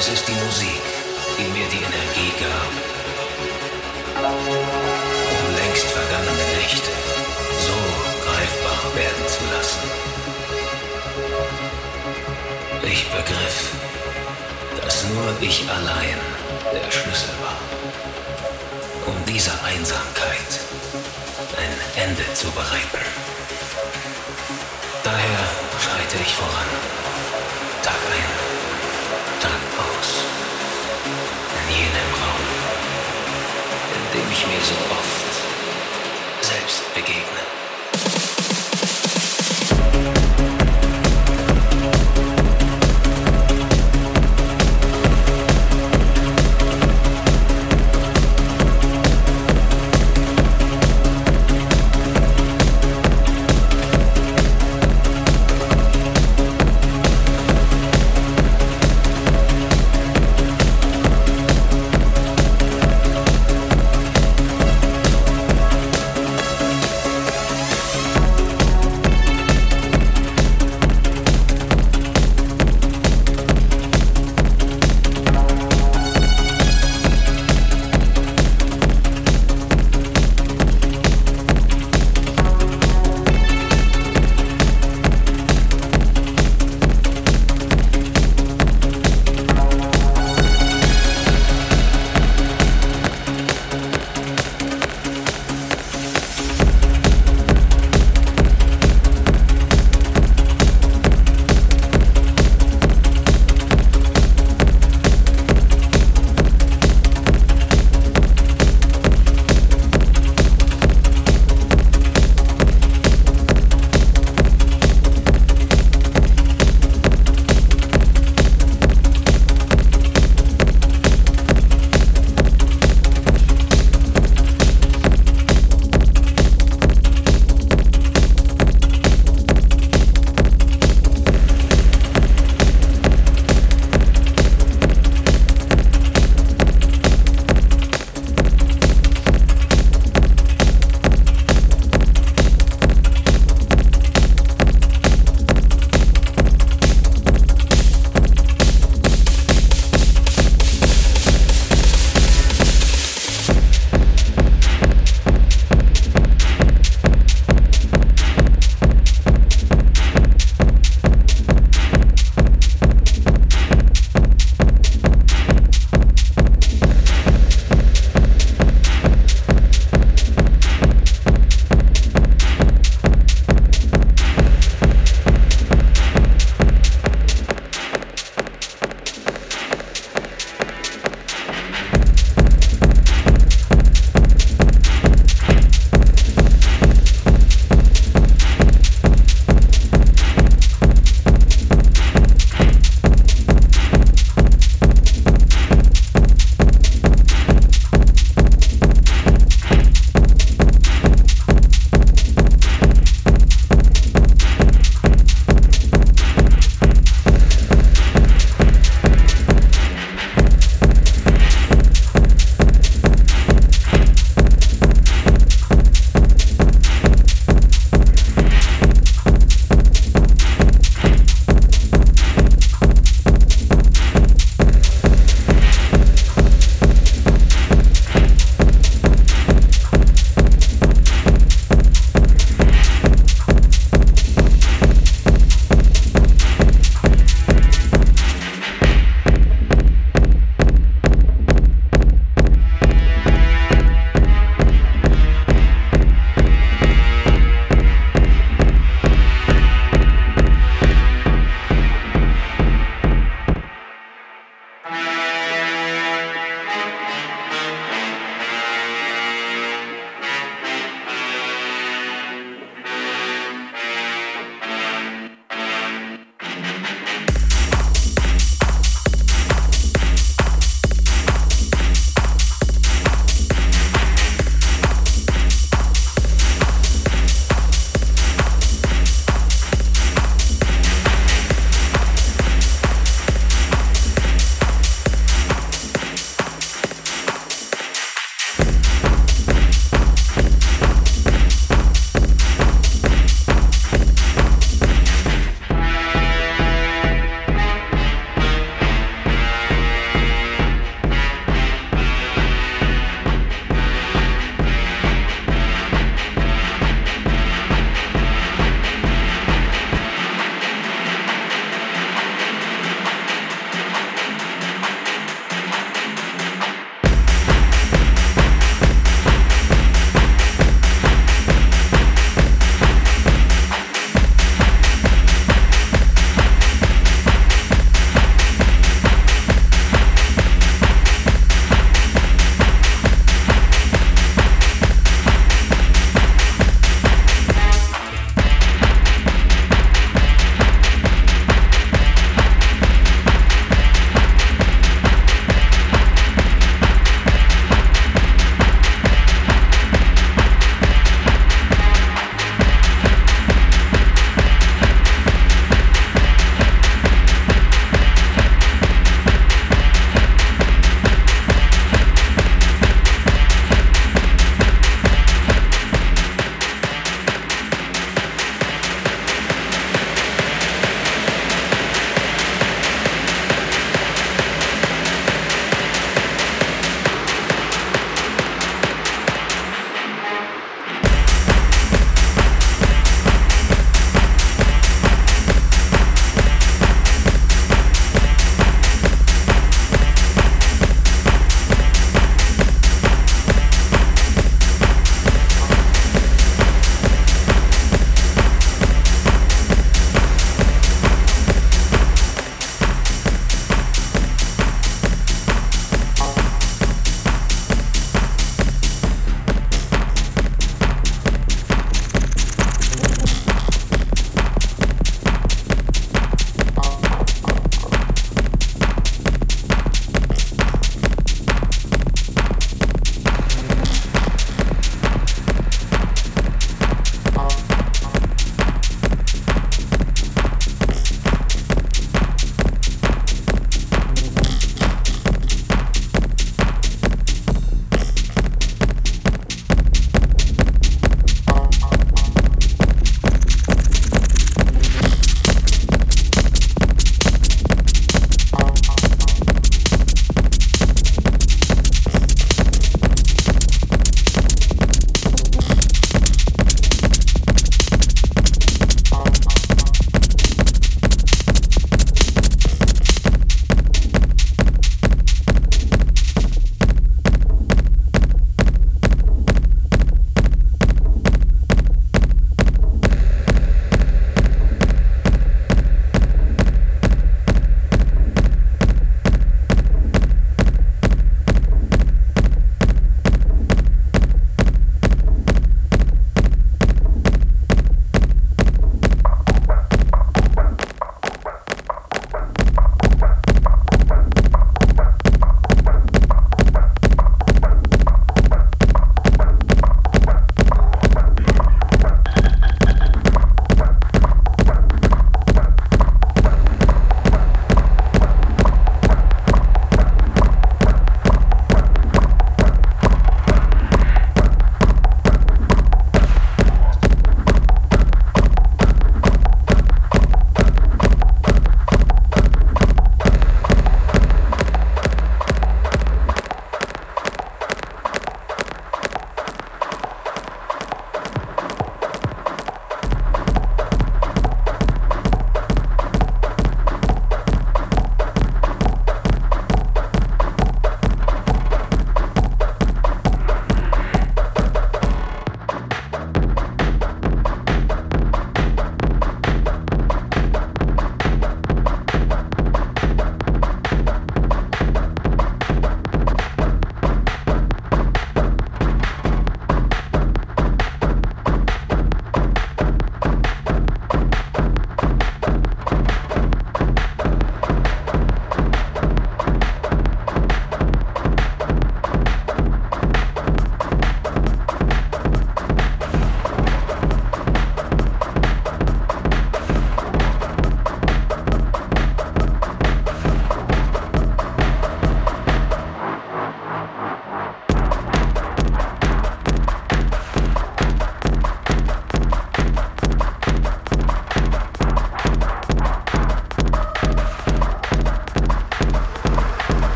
es ist die Musik, die mir die Energie gab, um längst vergangene Nächte so greifbar werden zu lassen. Ich begriff, dass nur ich allein der Schlüssel war, um dieser Einsamkeit ein Ende zu bereiten. Daher schreite ich voran, Tag ein, jenem Raum, in dem ich mir so oft selbst begegne.